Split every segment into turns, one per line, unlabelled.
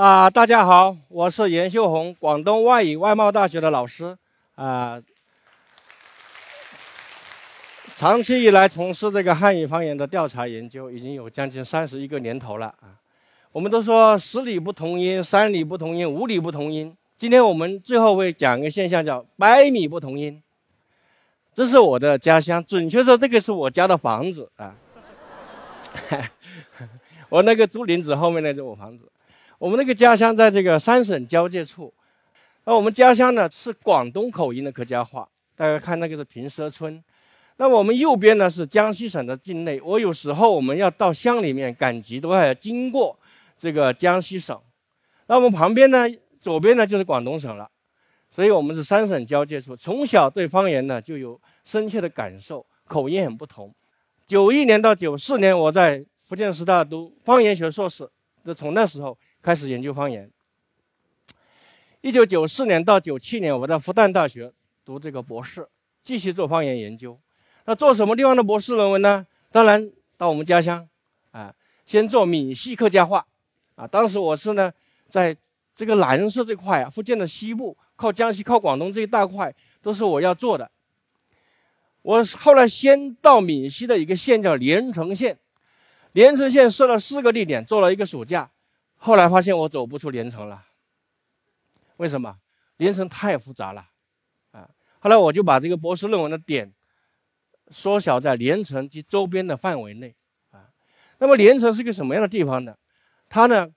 啊，大家好，我是严秀红，广东外语外贸大学的老师啊。长期以来从事这个汉语方言的调查研究，已经有将近三十一个年头了啊。我们都说十里不同音，三里不同音，五里不同音。今天我们最后会讲一个现象，叫百米不同音。这是我的家乡，准确说，这个是我家的房子啊。我那个竹林子后面那是我房子。我们那个家乡在这个三省交界处。那我们家乡呢是广东口音的客家话，大家看那个是平社村。那我们右边呢是江西省的境内，我有时候我们要到乡里面赶集，都要经过这个江西省。那我们旁边呢，左边呢就是广东省了，所以我们是三省交界处。从小对方言呢就有深切的感受，口音很不同。九一年到九四年，我在福建师大读方言学硕士，就从那时候开始研究方言。一九九四年到九七年，我在复旦大学读这个博士，继续做方言研究。那做什么地方的博士论文呢？当然到我们家乡，啊，先做闽西客家话，啊，当时我是呢，在这个蓝色这块啊，福建的西部，靠江西、靠广东这一大块，都是我要做的。我后来先到闽西的一个县叫连城县，连城县设了四个地点，做了一个暑假，后来发现我走不出连城了。为什么？连城太复杂了，啊，后来我就把这个博士论文的点。缩小在连城及周边的范围内，啊，那么连城是个什么样的地方呢？它呢，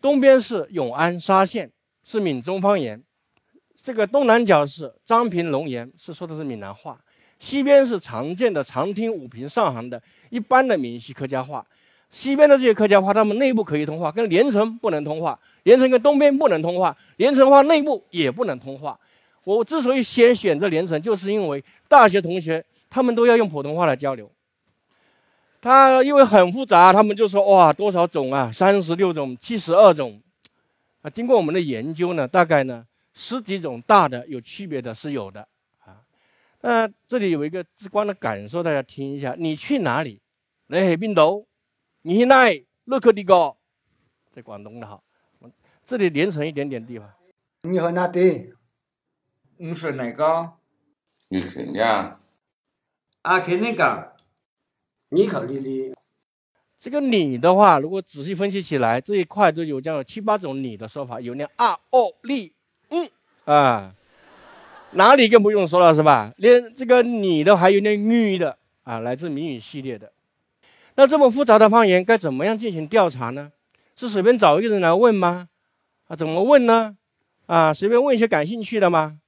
东边是永安沙县，是闽中方言；这个东南角是漳平龙岩，是说的是闽南话；西边是常见的长汀、武平、上杭的一般的闽西客家话。西边的这些客家话，他们内部可以通话，跟连城不能通话；连城跟东边不能通话，连城话内部也不能通话。我之所以先选择连城，就是因为大学同学。他们都要用普通话来交流，他因为很复杂，他们就说哇多少种啊，三十六种、七十二种，啊，经过我们的研究呢，大概呢十几种大的有区别的是有的啊。那这里有一个直观的感受，大家听一下：你去哪里？你海边度？你去哪？乐克地高，在广东的哈，这里连成一点点地方。
你和哪对？
你是哪个？
你去哪？
阿肯那个，你考虑的。
这个“你”的话，如果仔细分析起来，这一块都有这样七八种“你”的说法，有那啊、哦、利、嗯啊，哪里更不用说了是吧？连这个“你”的还有那“女”的啊，来自谜语系列的。那这么复杂的方言，该怎么样进行调查呢？是随便找一个人来问吗？啊，怎么问呢？啊，随便问一些感兴趣的吗？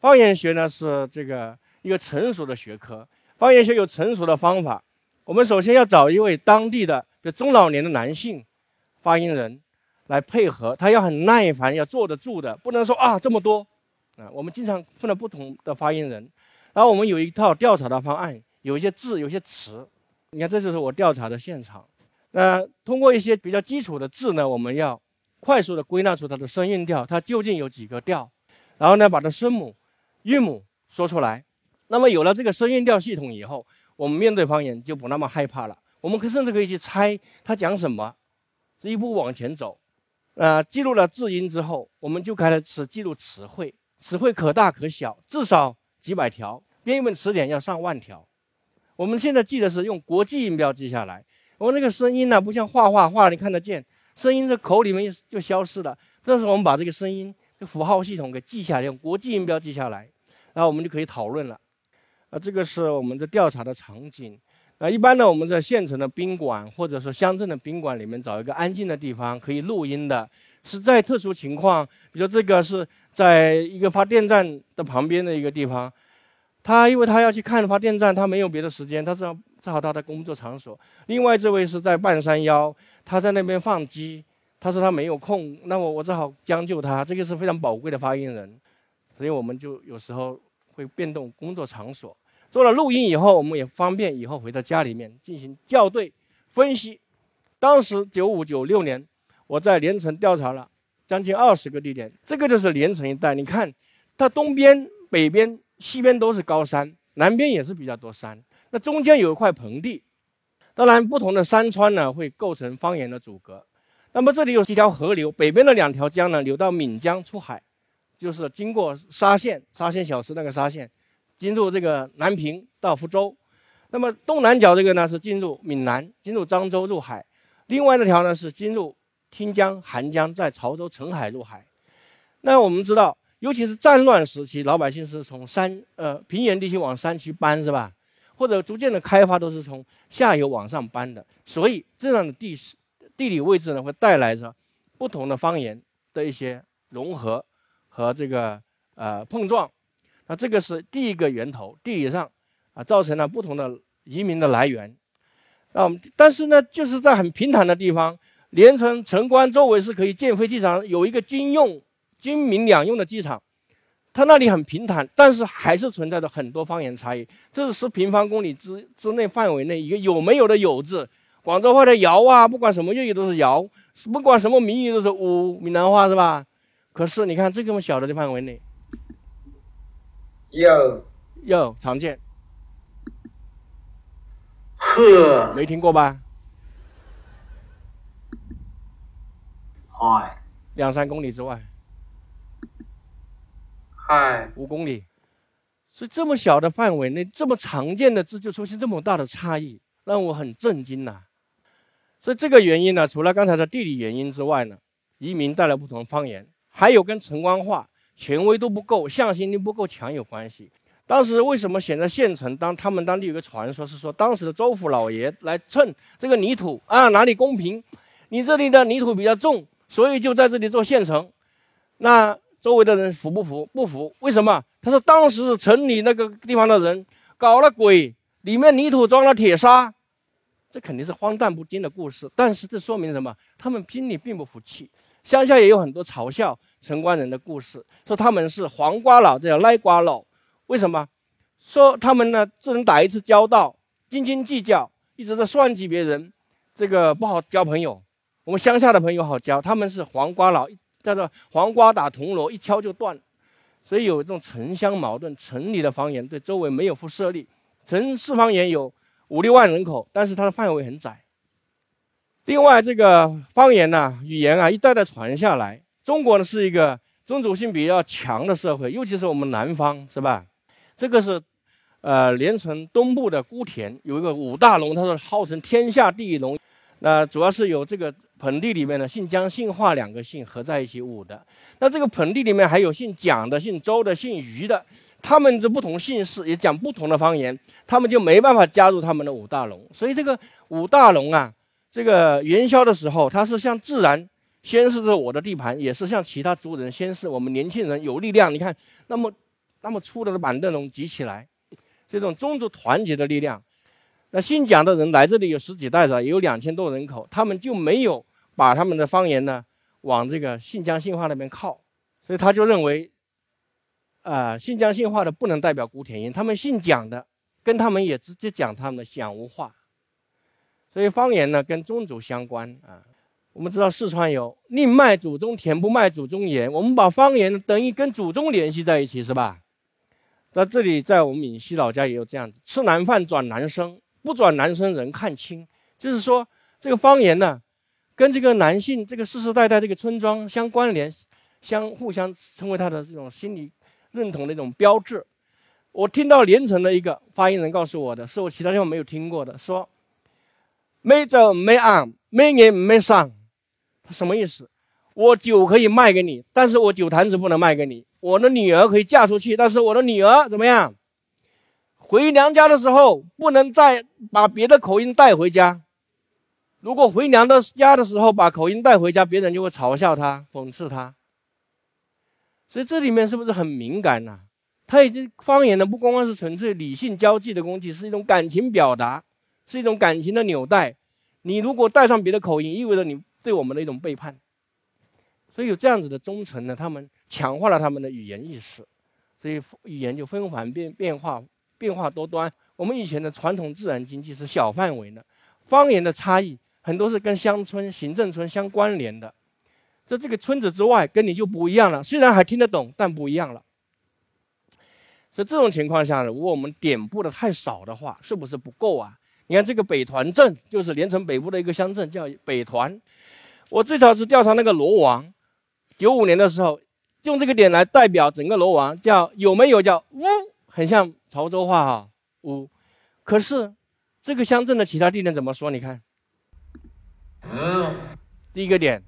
方言学呢是这个一个成熟的学科。方言学有成熟的方法，我们首先要找一位当地的，就中老年的男性发言人来配合，他要很耐烦，要坐得住的，不能说啊这么多啊。我们经常碰到不同的发言人，然后我们有一套调查的方案，有一些字，有些词。你看，这就是我调查的现场。那通过一些比较基础的字呢，我们要快速的归纳出它的声韵调，它究竟有几个调，然后呢，把它声母、韵母说出来。那么有了这个声韵调系统以后，我们面对方言就不那么害怕了。我们可甚至可以去猜他讲什么，一步往前走。呃，记录了字音之后，我们就开始记录词汇，词汇可大可小，至少几百条。编一本词典要上万条。我们现在记的是用国际音标记下来。我们那个声音呢，不像画画画你看得见，声音在口里面就消失了。这时候我们把这个声音这符号系统给记下来，用国际音标记下来，然后我们就可以讨论了。啊，这个是我们的调查的场景。那一般呢，我们在县城的宾馆或者说乡镇的宾馆里面找一个安静的地方可以录音的。是在特殊情况，比如这个是在一个发电站的旁边的一个地方，他因为他要去看发电站，他没有别的时间，他正好正好他的工作场所。另外这位是在半山腰，他在那边放鸡，他说他没有空，那我我只好将就他。这个是非常宝贵的发言人，所以我们就有时候。会变动工作场所，做了录音以后，我们也方便以后回到家里面进行校对分析。当时九五九六年，我在连城调查了将近二十个地点，这个就是连城一带。你看，它东边、北边、西边都是高山，南边也是比较多山，那中间有一块盆地。当然，不同的山川呢会构成方言的阻隔。那么这里有几条河流，北边的两条江呢流到闽江出海，就是经过沙县，沙县小吃那个沙县，进入这个南平到福州。那么东南角这个呢是进入闽南，进入漳州入海。另外那条呢是进入汀江、韩江，在潮州澄海入海。那我们知道，尤其是战乱时期，老百姓是从山呃平原地区往山区搬，是吧？或者逐渐的开发都是从下游往上搬的。所以这样的地势、地理位置呢，会带来着不同的方言的一些融合和这个呃碰撞。那这个是第一个源头，地理上啊造成了不同的移民的来源。那我们但是呢，就是在很平坦的地方，连城、城关周围是可以建飞机场，有一个军用、军民两用的机场。它那里很平坦，但是还是存在着很多方言差异。这是十平方公里之之内范围内一个有没有的有字，广州话的窑啊，不管什么粤语都是窑，不管什么闽语都是乌，闽南话是吧？可是你看这么小的范围内，
有
有常见，
呵，
没听过吧？
嗨，
两三公里之外，
嗨，
五公里，所以这么小的范围内，这么常见的字就出现这么大的差异，让我很震惊呐、所以这个原因呢，除了刚才的地理原因之外呢，移民带来不同方言，还有跟城关化权威度不够、向心力不够强有关系。当时为什么选择县城？当他们当地有个传说是说，当时的州府老爷来称这个泥土啊哪里公平，你这里的泥土比较重，所以就在这里做县城。那周围的人服不服？不服。为什么？他说当时城里那个地方的人搞了鬼，里面泥土装了铁砂，这肯定是荒诞不经的故事。但是这说明什么？他们心里并不服气。乡下也有很多嘲笑城关人的故事，说他们是黄瓜佬，这叫赖瓜佬。为什么？说他们呢只能打一次交道，斤斤计较，一直在算计别人，这个不好交朋友。我们乡下的朋友好交，他们是黄瓜佬，叫做黄瓜打铜锣，一敲就断。所以有这种城乡矛盾，城里的方言对周围没有辐射力。城市方言有五六万人口，但是它的范围很窄。另外，这个方言呢、语言啊，一代代传下来。中国呢是一个宗族性比较强的社会，尤其是我们南方，是吧？这个是，呃，连城东部的姑田有一个五大龙，他说号称天下第一龙。那主要是有这个盆地里面的姓姜、姓华两个姓合在一起五的。那这个盆地里面还有姓蒋的、姓周的、姓余的，他们是不同姓氏，也讲不同的方言，他们就没办法加入他们的五大龙。所以这个五大龙啊，这个元宵的时候，它是向自然宣示着我的地盘，也是向其他族人宣示我们年轻人有力量。你看，那么那么粗的板凳龙举起来，这种宗族团结的力量。那姓蒋的人来这里有十几代了，也有两千多人口，他们就没有把他们的方言呢往这个姓姜姓华那边靠，所以他就认为，啊、新疆信化的不能代表古田音，他们姓蒋的跟他们也直接讲他们的蒋无话，所以方言呢跟宗族相关啊。我们知道四川有宁卖祖宗田，不卖祖宗盐，我们把方言等于跟祖宗联系在一起，是吧？在这里，在我们闽西老家也有这样子，吃南饭转南生，不转男生人看清，就是说这个方言呢，跟这个男性这个世世代代这个村庄相关联，相互相成为他的这种心理认同的一种标志。我听到连城的一个发言人告诉我的，是我其他地方没有听过的，说没走没按，没年没上，他什么意思？我酒可以卖给你，但是我酒坛子不能卖给你。我的女儿可以嫁出去，但是我的女儿怎么样？回娘家的时候不能再把别的口音带回家。如果回娘的家的时候把口音带回家，别人就会嘲笑他、讽刺他。所以这里面是不是很敏感呐、他已经方言呢，不光光是纯粹理性交际的工具，是一种感情表达，是一种感情的纽带。你如果带上别的口音，意味着你对我们的一种背叛。所以有这样子的忠诚呢，他们强化了他们的语言意识，所以语言就纷繁变变化变化多端。我们以前的传统自然经济是小范围的，方言的差异很多是跟乡村、行政村相关联的。在这个村子之外，跟你就不一样了。虽然还听得懂，但不一样了。所以这种情况下呢，如果我们点布的太少的话，是不是不够啊？你看这个北团镇，就是连城北部的一个乡镇，叫北团。我最早是调查那个罗王，九五年的时候，用这个点来代表整个罗王，叫有没有叫乌，很像潮州话哈乌。可是这个乡镇的其他地点怎么说？你看，第一个点，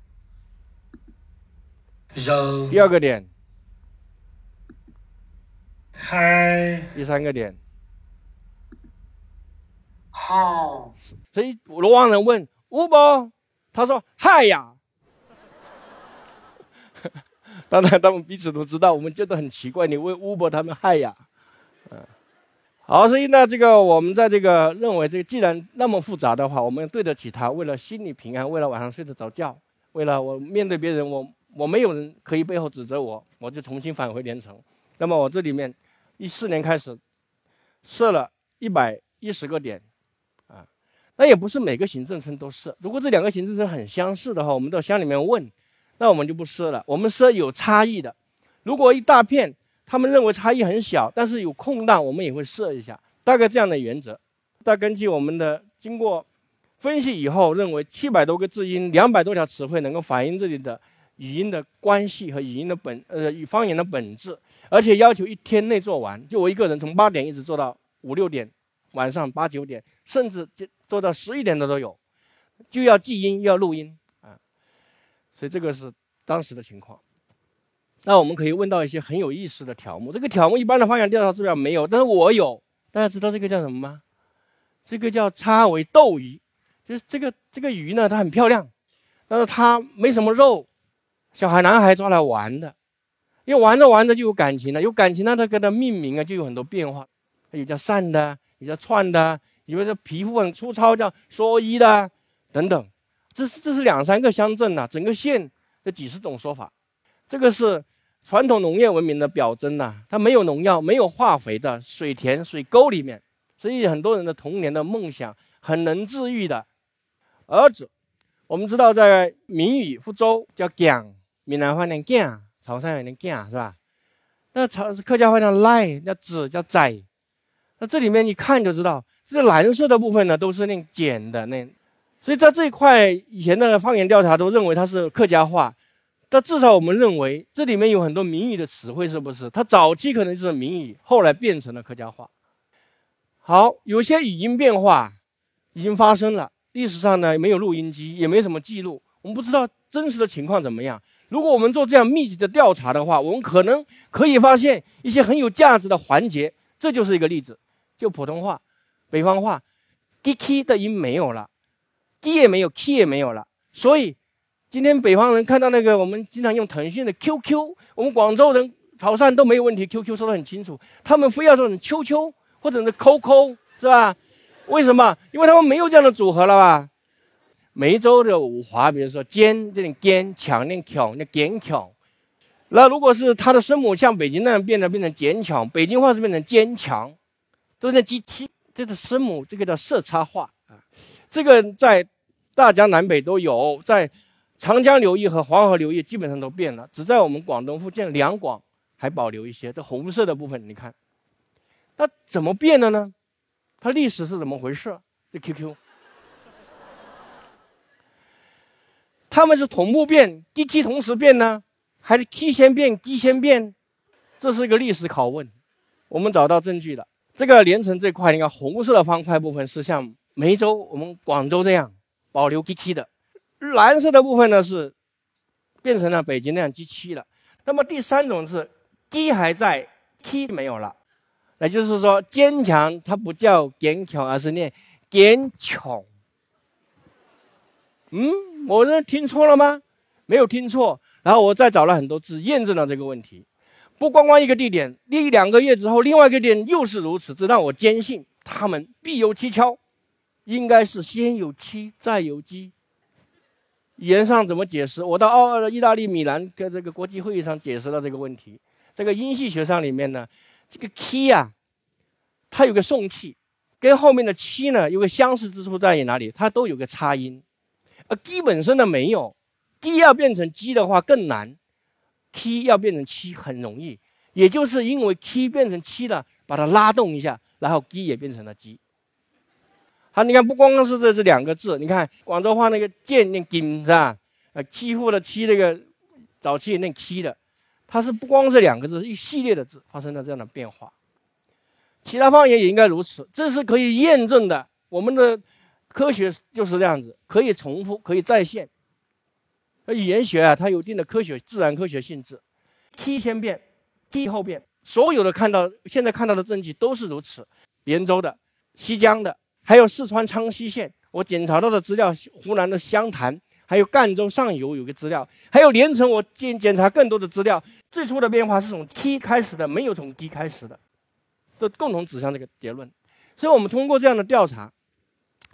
肉
第二个点，
嗨
第三个点。
好
所以罗王人问乌波？他说嗨呀。当然，他们彼此都知道，我们觉得很奇怪，你问乌伯他们嗨呀，嗯，好，所以呢，这个我们在这个认为，这个既然那么复杂的话，我们对得起他，为了心理平安，为了晚上睡得着觉，为了我面对别人，我我没有人可以背后指责我，我就重新返回连城。那么我这里面一四年开始设了一百一十个点。啊那也不是每个行政村都设。如果这两个行政村很相似的话，我们到乡里面问，那我们就不设了。我们设有差异的。如果一大片，他们认为差异很小，但是有空档，我们也会设一下。大概这样的原则。但根据我们的经过分析以后，认为七百多个字音，两百多条词汇能够反映这里的语音的关系和语音的本呃与方言的本质，而且要求一天内做完。就我一个人从八点一直做到五六点，晚上八九点，甚至就。做到十一点的都有，就要记音，要录音啊，所以这个是当时的情况。那我们可以问到一些很有意思的条目。这个条目一般的方言调查资料没有，但是我有。大家知道这个叫什么吗？这个叫叉尾斗鱼，就是这个这个鱼呢，它很漂亮，但是它没什么肉，小孩男孩抓来玩的，因为玩着玩着就有感情了，有感情呢，它给它命名啊，就有很多变化，有叫扇的，有叫串的。因为这皮肤很粗糙，叫蓑衣的等等，这是这是两三个乡镇呐，整个县有几十种说法。这个是传统农业文明的表征呐，它没有农药、没有化肥的水田、水沟里面，所以很多人的童年的梦想很能治愈的。儿子，我们知道在闽语福州叫讲，闽南话念蒋，潮汕也念蒋，是吧？那潮客家话叫赖，叫子，叫仔。那这里面一看就知道。这个蓝色的部分呢，都是那碱的那，所以在这一块以前的方言调查都认为它是客家话，但至少我们认为这里面有很多闽语的词汇，是不是？它早期可能就是闽语，后来变成了客家话。好，有些语音变化已经发生了，历史上呢没有录音机，也没什么记录，我们不知道真实的情况怎么样。如果我们做这样密集的调查的话，我们可能可以发现一些很有价值的环节。这就是一个例子，就普通话。北方话，g k 的音没有了，g 也没有，k 也没有了。所以今天北方人看到那个我们经常用腾讯的 QQ，我们广州人、潮汕都没有问题，QQ 说的很清楚。他们非要说成 QQ 或者是 QQ，是吧？为什么？因为他们没有这样的组合了吧？梅州的五华，比如说坚这点坚，强念强，那坚强。那如果是它的声母像北京那样变得变成坚强，北京话是变成坚强，都是在 GT。这个声母，这个叫色差化啊，这个在大江南北都有，在长江流域和黄河流域基本上都变了，只在我们广东、福建两广还保留一些。这红色的部分，你看，那怎么变的呢？它历史是怎么回事？这 QQ，他们是同步变，D K 同时变呢，还是 K 先变，D 先变？这是一个历史拷问，我们找到证据了。这个连城这块，你看红色的方块部分是像梅州、我们广州这样保留 G K 的，蓝色的部分呢是变成了北京那样 G 七了。那么第三种是 G 还在，K 没有了，那就是说坚强它不叫坚强，而是念坚强。嗯，我这听错了吗？没有听错。然后我再找了很多字验证了这个问题。不光光一个地点，一两个月之后，另外一个点又是如此，这让我坚信他们必有蹊跷，应该是先有七再有鸡。语言上怎么解释？我到奥意大利米兰跟这个国际会议上解释了这个问题。这个音系学上里面呢，这个 key 啊，它有个送气，跟后面的七呢有个相似之处在于哪里？它都有个擦音，而 g 本身呢没有，g 要变成 g 的话更难。T 要变成七很容易，也就是因为 T 变成七了，把它拉动一下，然后 G 也变成了 G。好，你看不光光是这这两个字，你看广州话那个剑念金是吧？呃，欺负的欺那个早期也念欺的，它是不光是两个字，一系列的字发生了这样的变化。其他方言也应该如此，这是可以验证的。我们的科学就是这样子，可以重复，可以再现。而语言学啊，它有一定的科学、自然科学性质，七千遍，七后变，所有的看到现在看到的证据都是如此。连州的、西江的，还有四川昌溪县，我检查到的资料，湖南的湘潭，还有赣州上游有个资料，还有连城，我检检查更多的资料。最初的变化是从 T 开始的，没有从 D 开始的。都共同指向这个结论，所以我们通过这样的调查，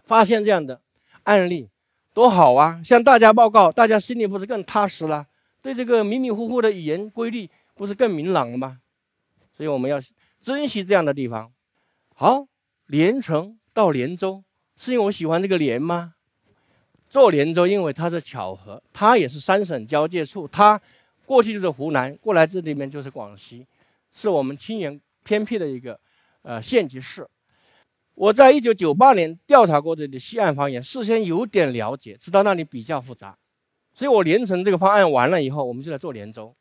发现这样的案例多好啊！向大家报告，大家心里不是更踏实了？对这个迷迷糊糊的语言规律不是更明朗了吗？所以我们要珍惜这样的地方。好，连城到连州，是因为我喜欢这个连吗？做连州，因为它是巧合，它也是三省交界处，它过去就是湖南，过来这里面就是广西，是我们清远。偏僻的一个，呃县级市，我在一九九八年调查过这里西岸方言，事先有点了解，知道那里比较复杂，所以我连成这个方案完了以后，我们就来做连州。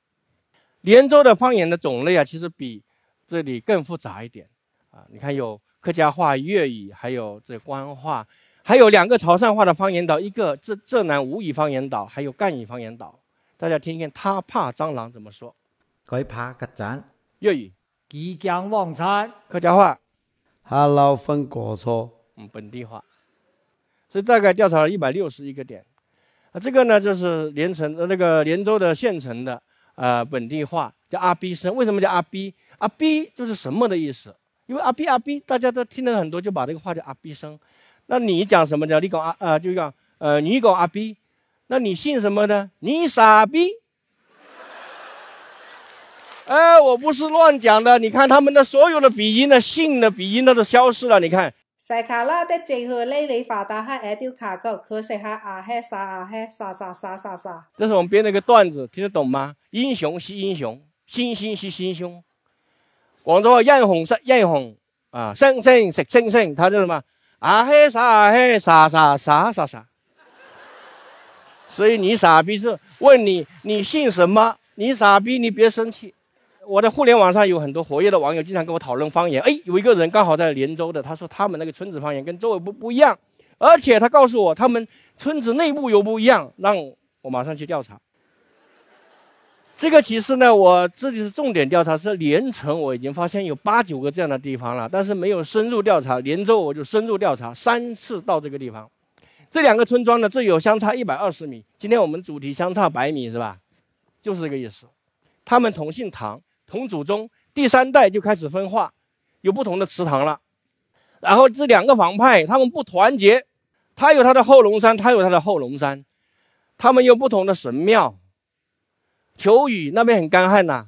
连州的方言的种类啊，其实比这里更复杂一点啊。你看有客家话、粤语，还有这官话，还有两个潮汕话的方言岛，一个浙浙南吴语方言岛，还有赣语方言岛。大家听听，他怕蟑螂怎么说？
佢怕个蟑。
粤语。
即将忘餐，
客家话
，Hello，分果错，
嗯，本地话，所以大概调查了一百六十一个点，啊，这个呢就是连城呃那个连州的县城的呃本地话叫阿 B 声，为什么叫阿 B？阿 B 就是什么的意思？因为阿 B 阿 B 大家都听了很多，就把这个话叫阿 B 声。那你讲什么叫你讲阿呃就讲呃你讲阿 B，那你姓什么呢？你傻逼。哎，我不是乱讲的，你看他们的所有的鼻音的姓的鼻音都消失了。你看，
塞卡拉的这和累累发达还爱丢卡狗，可是还啊嘿啥啊嘿啥啥啥啥啥。
这是我们编的一个段子，听得懂吗？英雄惜英雄，星星惜星星。广州话艳红是艳红啊，星星食星星，他叫什么？啊嘿啥啊嘿啥啥啥啥啥。所以你傻逼是问你你姓什么？你傻逼，你别生气。我在互联网上有很多活跃的网友，经常跟我讨论方言。哎，有一个人刚好在连州的，他说他们那个村子方言跟周围不不一样，而且他告诉我他们村子内部有不一样，让我马上去调查。这个其实呢，我这里是重点调查，是连城我已经发现有八九个这样的地方了，但是没有深入调查。连州我就深入调查三次到这个地方，这两个村庄呢，这有相差一百二十米。今天我们主题相差百米是吧？就是这个意思。他们同姓唐。同祖宗，第三代就开始分化，有不同的祠堂了。然后这两个房派，他们不团结，他有他的后龙山，他有他的后龙山，他们有不同的神庙。求雨那边很干旱呐，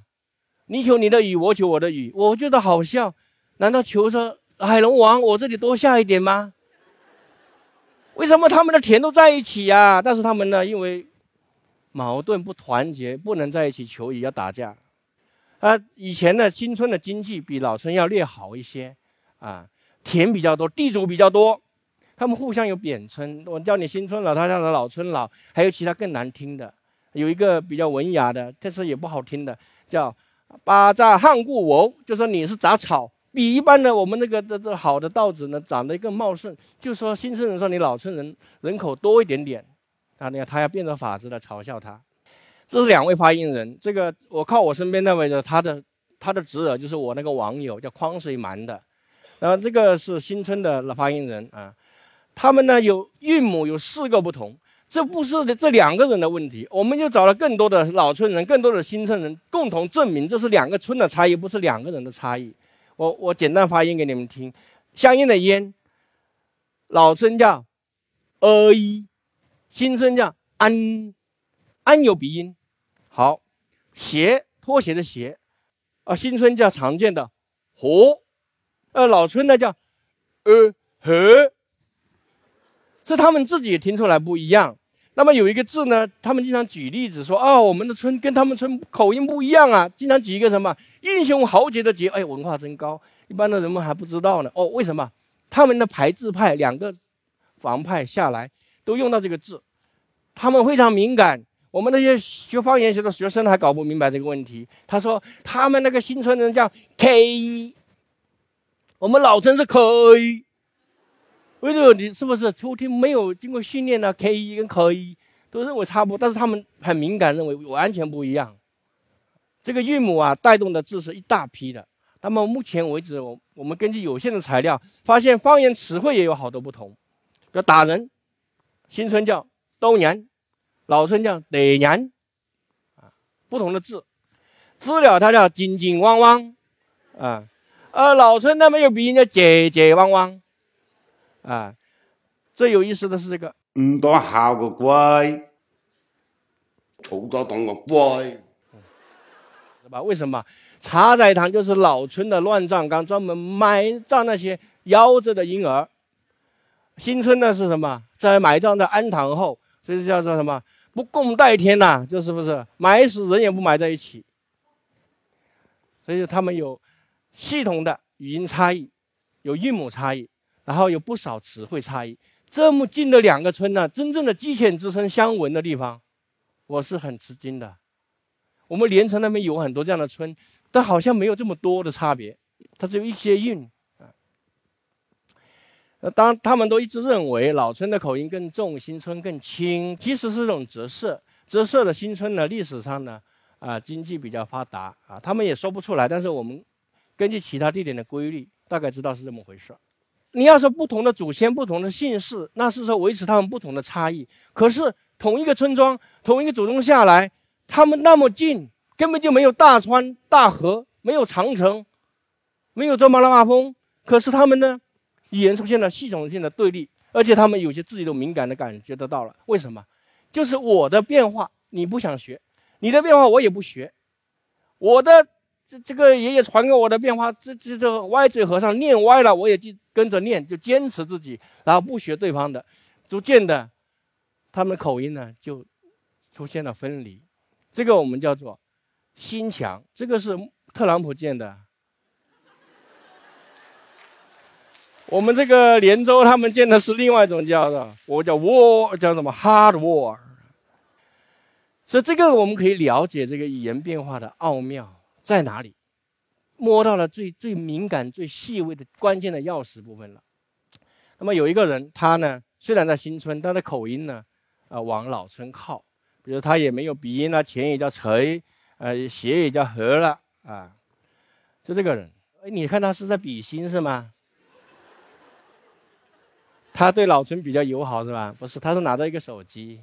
你求你的雨，我求我的雨，我觉得好笑。难道求说海龙王，我这里多下一点吗？为什么他们的田都在一起呀？但是他们呢，因为矛盾不团结，不能在一起求雨，要打架。啊，以前的新村的经济比老村要略好一些，啊，田比较多，地主比较多，他们互相有贬称。我叫你新村老，他叫你老村老，还有其他更难听的，有一个比较文雅的，但是也不好听的，叫“巴扎汉固我”，就说你是杂草，比一般的我们那个这这好的稻子呢长得更茂盛。就说新村人说你老村人人口多一点点，啊，你看他要变着法子的嘲笑他。这是两位发言人，这个我靠我身边那位的，他的他的侄儿就是我那个网友叫匡水蛮的，然后这个是新村的发言人啊，他们呢有韵母有四个不同，这不是这两个人的问题，我们就找了更多的老村人，更多的新村人共同证明这是两个村的差异，不是两个人的差异。我我简单发音给你们听，相应的烟，老村叫呃一，新村叫安。安有鼻音，好，鞋拖鞋的鞋，啊，新村叫常见的和，呃，老村呢叫呃和，是他们自己也听出来不一样。那么有一个字呢，他们经常举例子说，哦，我们的村跟他们村口音不一样啊，经常举一个什么英雄豪杰的杰，哎，文化真高，一般的人们还不知道呢。哦，为什么？他们的排字派两个房派下来都用到这个字，他们非常敏感。我们那些学方言学的学生还搞不明白这个问题。他说他们那个新村人叫 K，我们老村是 K。为什么你是不是初听没有经过训练呢？K 一跟 K 一都认为差不多，但是他们很敏感，认为完全不一样。这个韵母啊，带动的字是一大批的。那么目前为止，我我们根据有限的材料，发现方言词汇也有好多不同。比如打人，新村叫兜年，老村叫得年，啊，不同的字。知了它叫紧紧汪汪，啊，而老村那边有鼻音叫结结汪汪，啊，最有意思的是这个，
唔当好个乖，嘈咗當個乖。
是吧？为什么？茶仔堂就是老村的乱葬岗，专门埋葬那些夭折的婴儿。新村呢是什么？在埋葬在安堂后，所以叫做什么？不共戴天呐，这是不是？埋死人也不埋在一起。所以他们有系统的语音差异，有韵母差异，然后有不少词汇差异。这么近的两个村呢，真正的鸡犬之声相闻的地方，我是很吃惊的。我们连城那边有很多这样的村。但好像没有这么多的差别，它只有一些韵啊。当他们都一致认为老村的口音更重，新村更轻，其实是这种折射。折射的新村呢，历史上呢，啊，经济比较发达啊，他们也说不出来。但是我们根据其他地点的规律，大概知道是这么回事。你要说不同的祖先、不同的姓氏，那是说维持他们不同的差异。可是同一个村庄、同一个祖宗下来，他们那么近。根本就没有大川大河，没有长城，没有珠穆朗玛峰。可是他们呢，语言出现了系统性的对立，而且他们有些自己都敏感的感觉得到了。为什么？就是我的变化你不想学，你的变化我也不学。我的这这个爷爷传给我的变化，这这这歪嘴和尚念歪了，我也就跟着念，就坚持自己，然后不学对方的。逐渐的，他们口音呢就出现了分离。这个我们叫做。心墙，这个是特朗普建的。我们这个连州他们建的是另外一种叫的，我叫 war，叫什么 hard war。所以这个我们可以了解这个语言变化的奥妙在哪里，摸到了最最敏感、最细微的关键的钥匙部分了。那么有一个人，他呢虽然在新村，他的口音呢啊往老村靠，比如他也没有鼻音啊，前也叫锤。呃，斜也叫合了啊，就这个人，哎，你看他是在比心是吗？他对老村比较友好是吧？不是，他是拿着一个手机。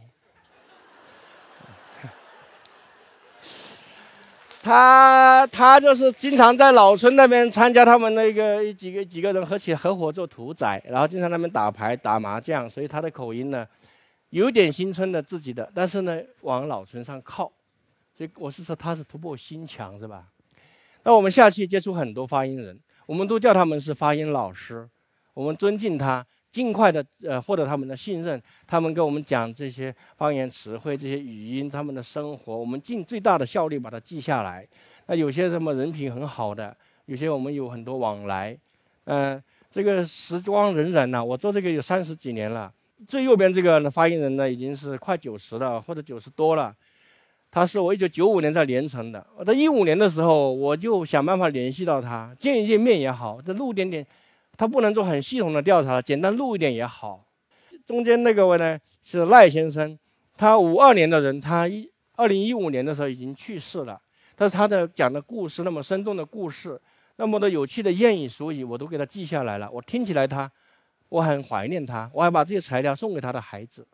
他他就是经常在老村那边参加他们那个几个几个人合起合伙做屠宰，然后经常那边打牌打麻将，所以他的口音呢，有点新村的自己的，但是呢往老村上靠。所以我是说他是突破心墙是吧？那我们下去接触很多发音人，我们都叫他们是发音老师，我们尊敬他，尽快的呃获得他们的信任。他们跟我们讲这些方言词汇、这些语音，他们的生活，我们尽最大的效率把它记下来。那有些什么人品很好的，有些我们有很多往来。嗯，这个时光荏苒呐，我做这个有三十几年了。最右边这个发言人呢，已经是快九十了，或者九十多了。他是我一九九五年在连城的，我在一五年的时候，我就想办法联系到他，见一见面也好，这录点点，他不能做很系统的调查，简单录一点也好。中间那个位呢是赖先生，他五二年的人，他一二零一五年的时候已经去世了，但是他的讲的故事那么生动的故事，那么多有趣的谚语俗语，我都给他记下来了，我听起来他，我很怀念他，我还把这些材料送给他的孩子。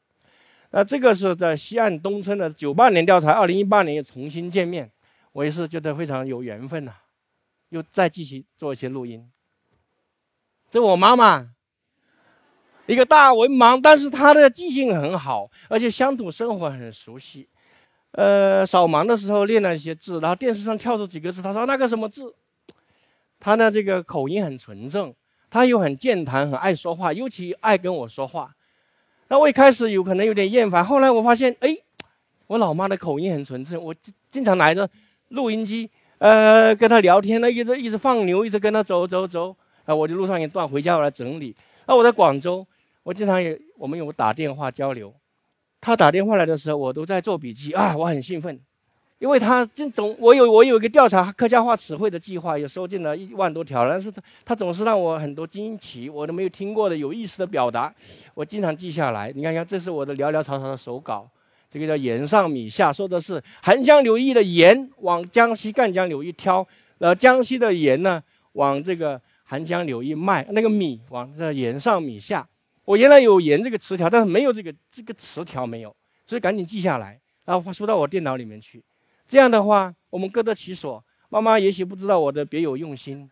那这个是在西岸东村的九八年调查，二零一八年又重新见面，我也是觉得非常有缘分呐，又再继续做一些录音。这我妈妈，一个大文盲，但是她的记性很好，而且乡土生活很熟悉。呃，扫盲的时候练了一些字，然后电视上跳出几个字，她说那个什么字？她的这个口音很纯正，她又很健谈，很爱说话，尤其爱跟我说话。那我一开始有可能有点厌烦，后来我发现，哎，我老妈的口音很纯正，我经常拿着录音机，呃，跟她聊天，呢，一直一直放牛，一直跟她走走走，啊，我就路上一段回家我来整理。那我在广州，我经常也我们有打电话交流，他打电话来的时候，我都在做笔记啊，我很兴奋，因为他这总我有我有一个调查客家话词汇的计划，有收进了一万多条，但是他他总是让我很多惊奇，我都没有听过的有意思的表达，我经常记下来。你看看，这是我的寥寥草草的手稿，这个叫盐上米下，说的是韩江流域的盐往江西赣江流域挑，呃，江西的盐呢往这个寒江柳一卖，那个米往这盐上米下。我原来有盐这个词条，但是没有这个这个词条没有，所以赶紧记下来，然后输到我电脑里面去。这样的话，我们各得其所。妈妈也许不知道我的别有用心，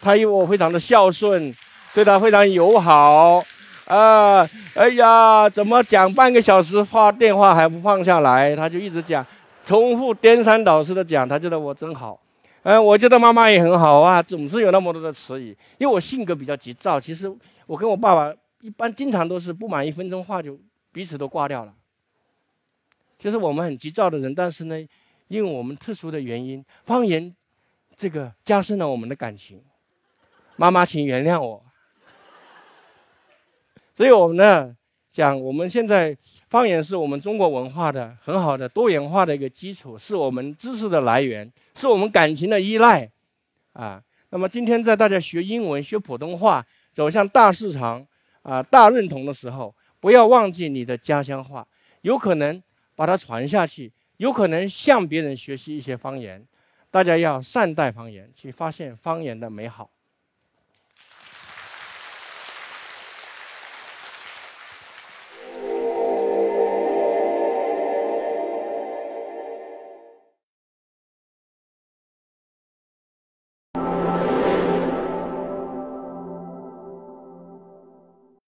她以为我非常的孝顺，对她非常友好，啊，哎呀，怎么讲半个小时话电话还不放下来？她就一直讲，重复颠三倒四的讲，她觉得我真好。嗯，我觉得妈妈也很好啊，总是有那么多的词语。因为我性格比较急躁，其实我跟我爸爸一般经常都是不满一分钟话就彼此都挂掉了。就是我们很急躁的人，但是呢，因为我们特殊的原因，方言这个加深了我们的感情。妈妈，请原谅我。所以我们呢讲，我们现在方言是我们中国文化的很好的多元化的一个基础，是我们知识的来源。是我们感情的依赖，啊，那么今天在大家学英文、学普通话、走向大市场、啊大认同的时候，不要忘记你的家乡话，有可能把它传下去，有可能向别人学习一些方言，大家要善待方言，去发现方言的美好。